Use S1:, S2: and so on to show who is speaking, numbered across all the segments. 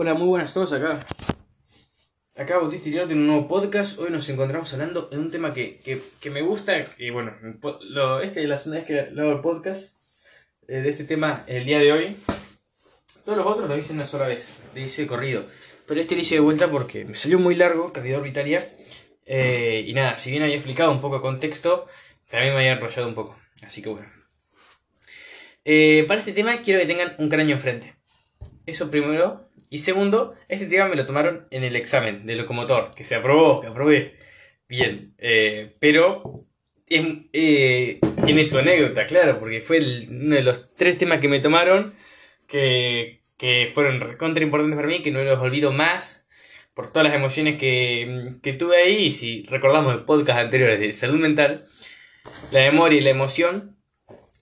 S1: Hola, muy buenas a todos acá. Acá Bautista Iriarte en un nuevo podcast. Hoy nos encontramos hablando de un tema que, que, que me gusta. Y bueno, lo, esta es la segunda vez que hago el podcast eh, de este tema el día de hoy. Todos los otros lo hice una sola vez, lo hice corrido. Pero este lo hice de vuelta porque me salió muy largo, cavidad orbitaria. Eh, y nada, si bien había explicado un poco el contexto, también me había enrollado un poco. Así que bueno. Eh, para este tema quiero que tengan un cráneo enfrente. Eso primero. Y segundo, este tema me lo tomaron en el examen de locomotor, que se aprobó, que aprobé. Bien, eh, pero eh, tiene su anécdota, claro, porque fue uno de los tres temas que me tomaron que, que fueron contra importantes para mí, que no los olvido más por todas las emociones que, que tuve ahí. Y si recordamos el podcast anteriores de salud mental, la memoria y la emoción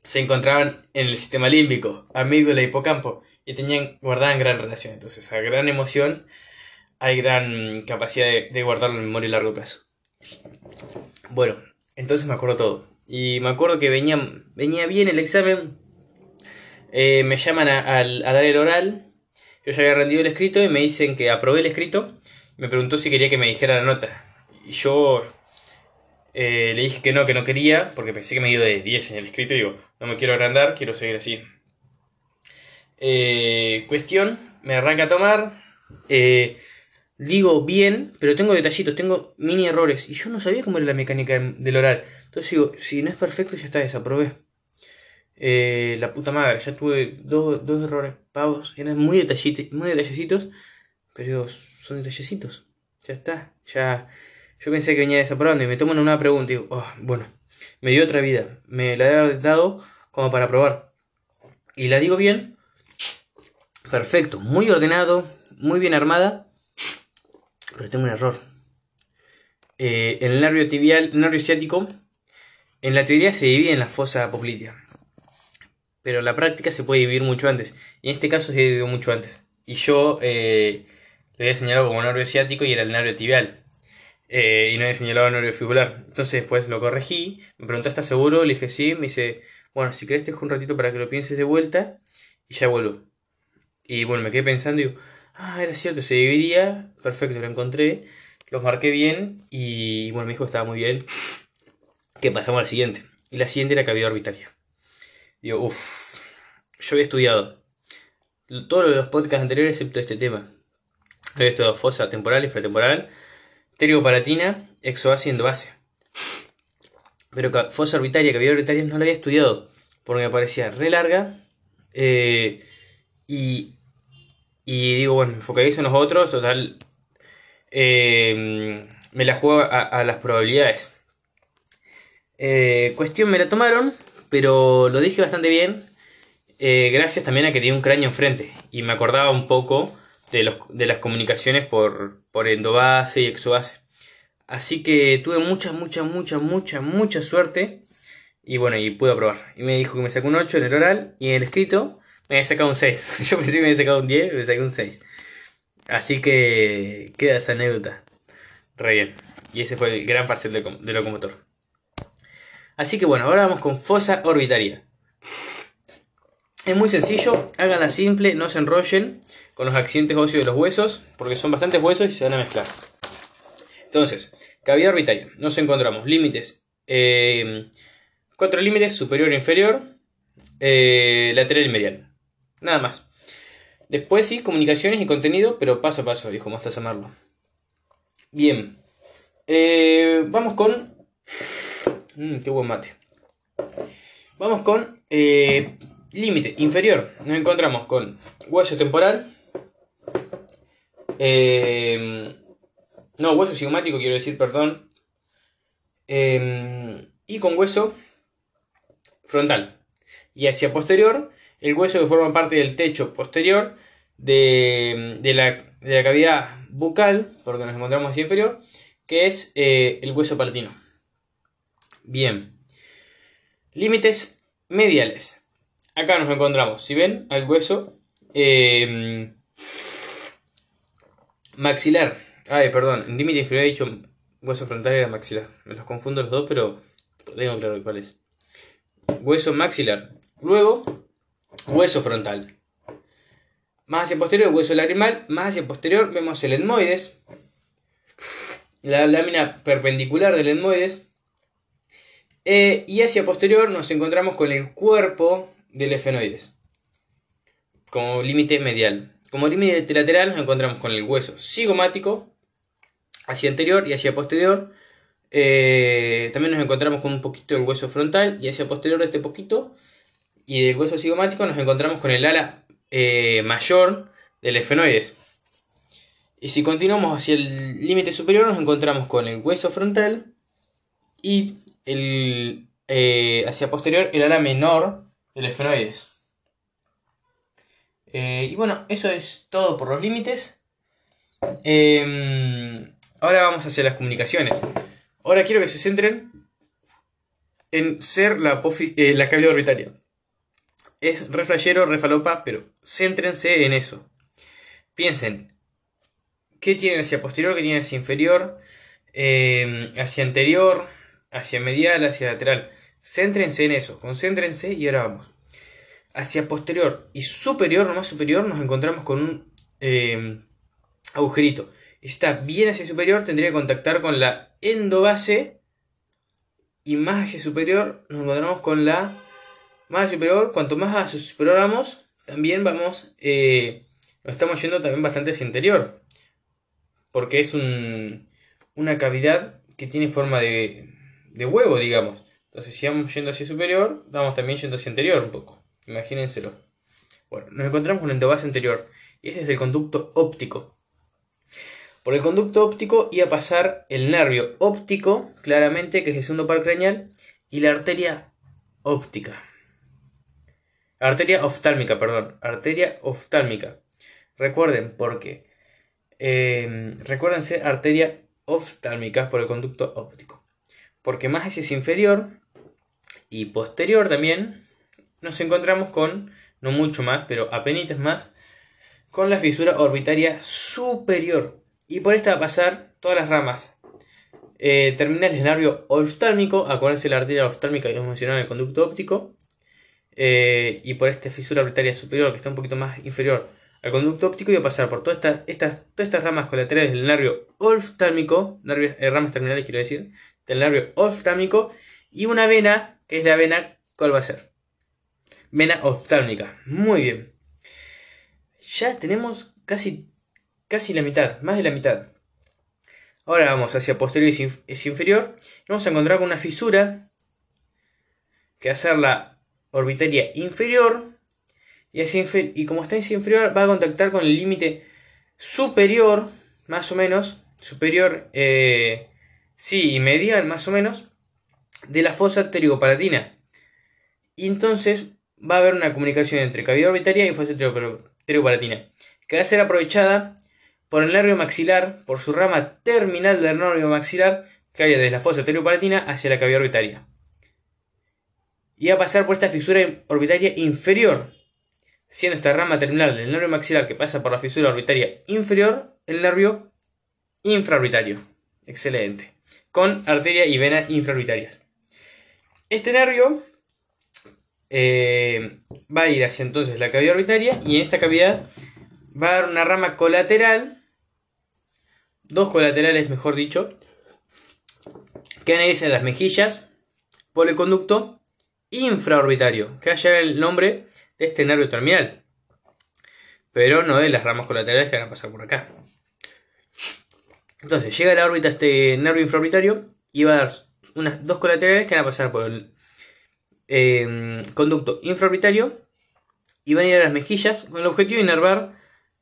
S1: se encontraban en el sistema límbico, amígdala y hipocampo y tenían, guardaban gran relación. Entonces, a gran emoción hay gran capacidad de, guardarlo en memoria a largo plazo. Bueno, entonces me acuerdo todo. Y me acuerdo que venía, venía bien el examen. Eh, me llaman a, dar el oral. Yo ya había rendido el escrito y me dicen que aprobé el escrito. Me preguntó si quería que me dijera la nota. Y yo eh, le dije que no, que no quería, porque pensé que me iba de 10 en el escrito. Y digo, no me quiero agrandar, quiero seguir así. Eh, cuestión, me arranca a tomar. Eh, digo bien, pero tengo detallitos, tengo mini errores. Y yo no sabía cómo era la mecánica del oral. Entonces digo, si no es perfecto, ya está, desaprobé. Eh, la puta madre, ya tuve dos, errores pavos. Eran muy detallitos, muy detallecitos, pero son detallecitos. Ya está, ya. Yo pensé que venía desaprobando y me toman una pregunta y digo, oh, bueno, me dio otra vida. Me la he dado como para probar. Y la digo bien, Perfecto, muy ordenado, muy bien armada. Pero tengo un error. Eh, el nervio tibial, el nervio ciático, en la teoría se divide en la fosa poplitea. Pero en la práctica se puede dividir mucho antes. Y en este caso se dividió mucho antes. Y yo eh, le había señalado como nervio ciático y era el nervio tibial. Eh, y no había señalado el nervio fibular. Entonces después lo corregí. Me preguntó, ¿estás seguro? Le dije sí. Me dice, bueno, si querés te dejo un ratito para que lo pienses de vuelta. Y ya vuelvo. Y bueno, me quedé pensando y digo, ah, era cierto, se dividía, perfecto, lo encontré, los marqué bien y bueno, me dijo que estaba muy bien, que pasamos al siguiente. Y la siguiente era cavidad orbitaria. Digo, uff, yo había estudiado todos los podcasts anteriores excepto este tema. Había estudiado fosa temporal, infratemporal, palatina, exobase y endobase. Pero fosa orbitaria, cavidad orbitaria no la había estudiado porque me parecía re larga. Eh, y y digo, bueno, me focalizo en los otros, total. Eh, me la juego a, las probabilidades. Eh, cuestión, me la tomaron, pero lo dije bastante bien. Eh, gracias también a que tenía un cráneo enfrente. Y me acordaba un poco de, los, de las comunicaciones por, por endobase y exobase. Así que tuve mucha, mucha, mucha, mucha, mucha suerte. Y bueno, y pude aprobar. Y me dijo que me sacó un 8 en el oral y en el escrito me había sacado un 6. Yo pensé que me había sacado un 10, me saqué un 6. Así que queda esa anécdota. Re bien. Y ese fue el gran parcial de, locomotor. Así que bueno, ahora vamos con fosa orbitaria. Es muy sencillo, háganla simple, no se enrollen con los accidentes óseos de los huesos, porque son bastantes huesos y se van a mezclar. Entonces, cavidad orbitaria. Nos encontramos límites. Eh, cuatro límites, superior e inferior, eh, lateral y medial. Nada más. Después sí, comunicaciones y contenido, pero paso a paso, viejo, hasta llamarlo. Bien. Eh, vamos con... Mmm, qué buen mate. Vamos con eh, límite inferior. Nos encontramos con hueso temporal. Eh, no, hueso sigmático, quiero decir, perdón. y con hueso frontal. Y hacia posterior el hueso que forma parte del techo posterior de, la, cavidad bucal, porque nos encontramos hacia inferior, que es eh, el hueso palatino. Bien. Límites mediales. Acá nos encontramos, si ven, al hueso em, maxilar. Ay, perdón, en límite inferior he dicho hueso frontal era maxilar. Me los confundo los dos, pero tengo claro cuál es. Hueso maxilar. Luego, Hueso frontal. Más hacia posterior hueso lagrimal, más hacia posterior vemos el etmoides, la lámina perpendicular del etmoides, eh, y hacia posterior nos encontramos con el cuerpo del efenoides, como límite medial. Como límite lateral nos encontramos con el hueso cigomático, hacia anterior y hacia posterior. Eh, también nos encontramos con un poquito del hueso frontal y hacia posterior este poquito. Y del hueso cigomático nos encontramos con el ala eh, mayor del efenoides. Y si continuamos hacia el límite superior nos encontramos con el hueso frontal y el, eh, hacia posterior el ala menor del efenoides. y bueno, eso es todo por los límites. Em, Ahora vamos hacia las comunicaciones. Ahora quiero que se centren en ser la, eh, la cavidad orbitaria. Es re flashero, re falopa, pero céntrense en eso. Piensen, ¿qué tienen hacia posterior, qué tienen hacia inferior, eh, hacia anterior, hacia medial, hacia lateral? Céntrense en eso, concéntrense y ahora vamos. Hacia posterior y superior, no más superior, nos encontramos con un eh, agujerito está bien hacia superior, tendría que contactar con la endobase. Y más hacia superior nos encontramos con la más superior. Cuanto más hacia superior vamos, también vamos, eh, nos estamos yendo también bastante hacia interior. Porque es un, una cavidad que tiene forma de, de huevo, digamos. Entonces, si vamos yendo hacia superior, vamos también yendo hacia interior un poco. Imagínenselo. Bueno, nos encontramos con la endobase anterior. Y ese es el conducto óptico. Por el conducto óptico iba a pasar el nervio óptico, claramente, que es el segundo par craneal, y la arteria óptica. Arteria oftálmica, perdón. Arteria oftálmica. Recuerden, porque. Eh, recuérdense, arteria oftálmica por el conducto óptico. Porque más hacia inferior y posterior también nos encontramos con, no mucho más, pero apenas más, con la fisura orbitaria superior y por esta va a pasar todas las ramas eh, terminales nervio oftálmico, acuérdense la arteria oftálmica que hemos mencionado en el conducto óptico, eh, y por esta fisura orbitaria superior que está un poquito más inferior al conducto óptico, y a pasar por todas estas, estas, todas estas ramas colaterales del nervio oftálmico, eh, ramas terminales quiero decir, del nervio oftálmico, y una vena, que es la vena, ¿cuál va a ser? Vena oftálmica. Muy bien. Ya tenemos casi casi la mitad, más de la mitad. Ahora vamos hacia posterior y es inferior. vamos a encontrar con una fisura que va a ser la orbitaria inferior. Y, y como está en inferior, va a contactar con el límite superior, más o menos, superior, eh, sí, y medial, más o menos, de la fosa pterigopalatina. Y entonces va a haber una comunicación entre cavidad orbitaria y fosa pterigopalatina, que va a ser aprovechada por el nervio maxilar, por su rama terminal del nervio maxilar, que hay desde la fosa palatina hacia la cavidad orbitaria. Y a pasar por esta fisura orbitaria inferior, siendo esta rama terminal del nervio maxilar que pasa por la fisura orbitaria inferior, el nervio infraorbitario. Excelente. Con arteria y vena infraorbitarias. Este nervio eh, va a ir hacia entonces la cavidad orbitaria y en esta cavidad va a dar una rama colateral, dos colaterales mejor dicho, que van las mejillas por el conducto infraorbitario, que va el nombre de este nervio terminal, pero no de las ramas colaterales que van a pasar por acá. Entonces llega a la órbita este nervio infraorbitario y va a dar unas dos colaterales que van a pasar por el eh, conducto infraorbitario y van a ir a las mejillas con el objetivo de inervar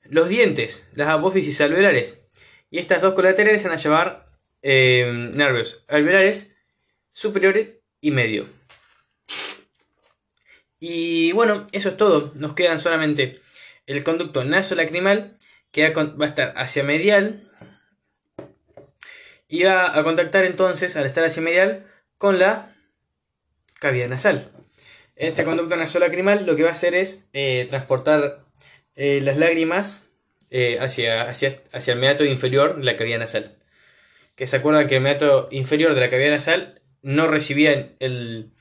S1: los dientes, las apófisis alveolares. Y estas dos colaterales van a llevar eh, nervios alveolares superiores y medio. Y bueno, eso es todo. Nos quedan solamente el conducto nasolacrimal que va a estar hacia medial y va a contactar entonces, al estar hacia medial, con la cavidad nasal. Este conducto nasolacrimal lo que va a hacer es eh, transportar eh, las lágrimas eh, hacia, hacia, hacia, el meato inferior de la cavidad nasal. Que se acuerdan que el meato inferior de la cavidad nasal no recibía el,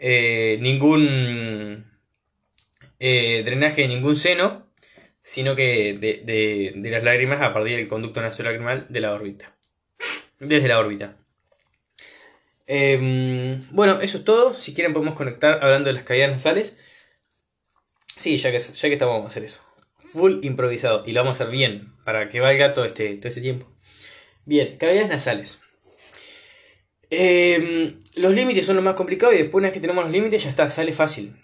S1: eh, ningún drenaje de ningún seno, sino que de, las lágrimas a partir del conducto nasolacrimal de la órbita. Desde la órbita. Em, bueno, eso es todo. Si quieren podemos conectar hablando de las caídas nasales. Sí, ya que, ya que estamos vamos a hacer eso. Full improvisado. Y lo vamos a hacer bien. Para que valga todo este, todo este tiempo. Bien, cavidades nasales. Em, los límites son lo más complicado y después una vez que tenemos los límites ya está, sale fácil.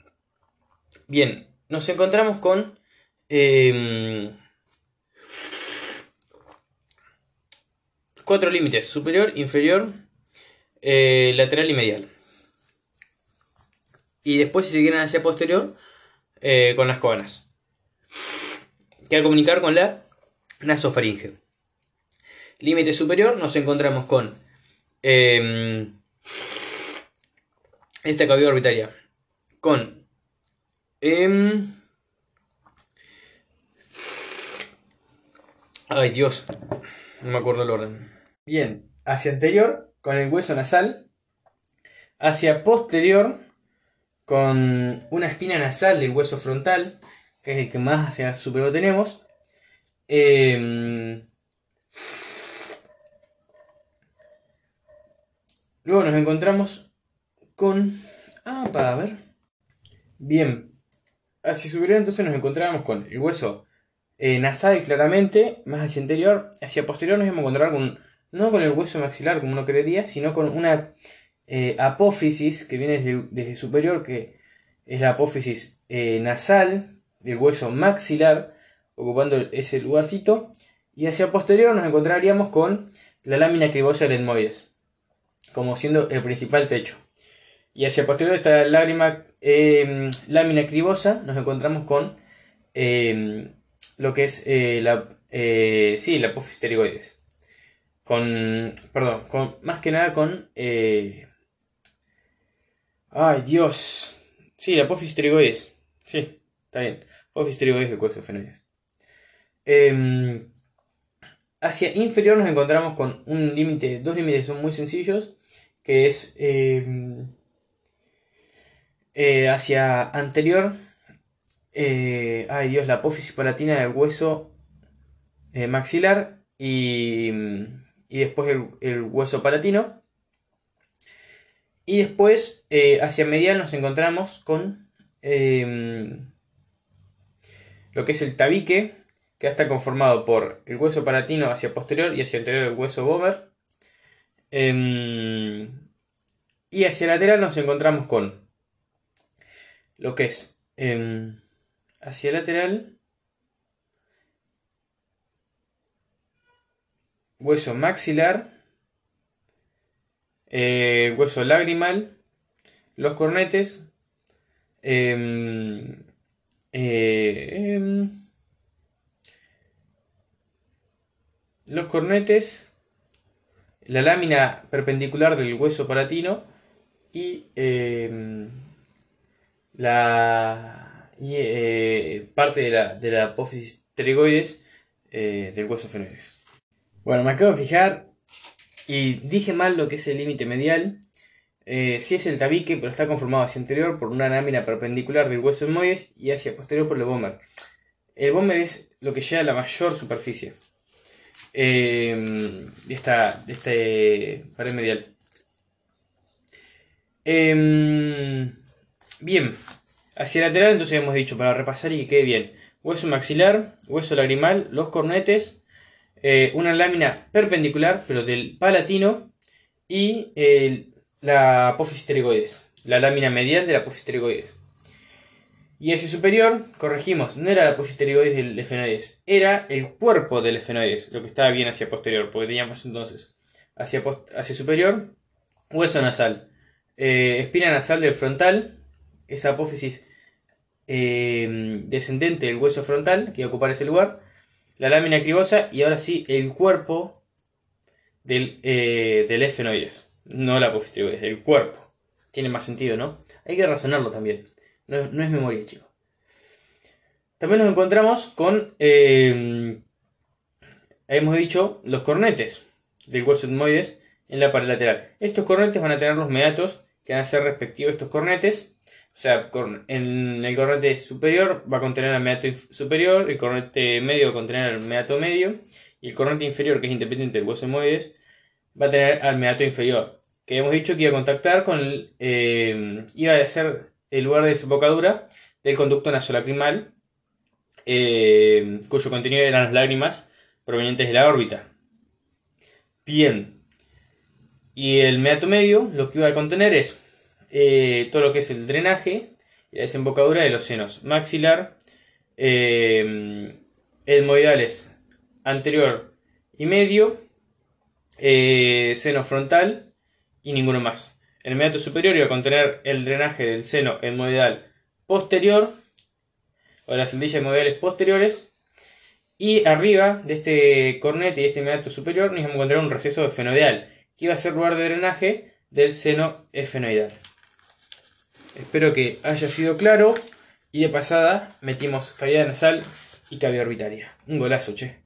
S1: Bien, nos encontramos con em, cuatro límites, superior, inferior, eh, lateral y medial. Y después si se quieren hacia posterior, eh, con las cobanas. Que al comunicar con la nasofaringe. Límite superior nos encontramos con eh, esta cavidad orbitaria. Con... Em, ay Dios, no me acuerdo el orden. Bien, hacia anterior con el hueso nasal. Hacia posterior con una espina nasal del hueso frontal, que es el que más hacia superior tenemos. Eh, luego nos encontramos con... Ah, para ver. Bien. Hacia superior entonces nos encontramos con el hueso eh, nasal claramente, más hacia interior. Hacia posterior nos vamos a encontrar con... No con el hueso maxilar como uno creería, sino con una eh, apófisis que viene desde, superior, que es la apófisis eh, nasal del hueso maxilar, ocupando ese lugarcito. Y hacia posterior nos encontraríamos con la lámina cribosa del etmoides, como siendo el principal techo. Y hacia posterior de esta lágrima, em, lámina cribosa nos encontramos con em, lo que es eh, la, sí, la. Con, perdón, con, más que nada con Ay, Dios. Sí, la pterigoides. Sí, está bien. Apófisis pterigoides de. Em, hacia inferior nos encontramos con un límite, dos límites son muy sencillos, que es em, eh, hacia anterior, eh, ay Dios, la apófisis palatina del hueso eh, maxilar y, y después el, el hueso palatino. Y después, hacia medial, nos encontramos con em, lo que es el tabique, que está conformado por el hueso palatino hacia posterior y hacia anterior el hueso bomber. Em, y hacia lateral nos encontramos con lo que es em, hacia lateral hueso maxilar eh, hueso lagrimal, los cornetes, em, eh, los cornetes, la lámina perpendicular del hueso palatino y em, la eh, parte de la, de la apófisis pterigoides del hueso fenoides. Bueno, me acabo de fijar y dije mal lo que es el límite medial. Eh, si es el tabique, pero está conformado hacia anterior por una lámina perpendicular del hueso moyes y hacia posterior por el bomber. El bomber es lo que llega a la mayor superficie eh, esta, este pared medial. Em, bien, hacia lateral entonces hemos dicho para repasar y que quede bien. Hueso maxilar, hueso lagrimal, los cornetes, eh, una lámina perpendicular, pero del palatino, y la apófisis pterigoides, la lámina medial de la apófisis pterigoides. Y ese superior, corregimos, no era la apófisis pterigoides del efenoides, era el cuerpo del efenoides, lo que estaba bien hacia posterior, porque teníamos entonces hacia, hacia superior, hueso nasal, eh, espina nasal del frontal, esa apófisis eh, descendente del hueso frontal, que iba a ocupar ese lugar, la lámina cribosa y ahora sí el cuerpo del, eh, del efenoides. No la apofistroides, el cuerpo. Tiene más sentido, ¿no? Hay que razonarlo también. No, es memoria, chicos. También nos encontramos con, eh, hemos dicho, los cornetes del hueso etmoides en la pared lateral. Estos cornetes van a tener los meatos que van a ser respectivos estos cornetes O sea, en el cornete superior va a contener el meato superior, el cornete medio va a contener el meato medio, y el cornete inferior, que es independiente del hueso hemoides, va a tener al meato inferior. Que hemos dicho que iba a contactar con el. Eh, iba a ser el lugar de desembocadura del conducto nasolacrimal, eh, cuyo contenido eran las lágrimas provenientes de la órbita. Bien. Y el meato medio lo que iba a contener es eh, todo lo que es el drenaje y la desembocadura de los senos maxilar, eh, anterior y medio, eh, seno frontal y ninguno más. El meato superior iba a contener el drenaje del seno edmoidal posterior o de las cendillas edmoidales posteriores y arriba de este cornete y este meato superior nos vamos a encontrar un receso efenoidal que iba a ser lugar de drenaje del seno efenoidal. Espero que haya sido claro. Y de pasada metimos cavidad nasal y cavidad orbitaria. Un golazo, che.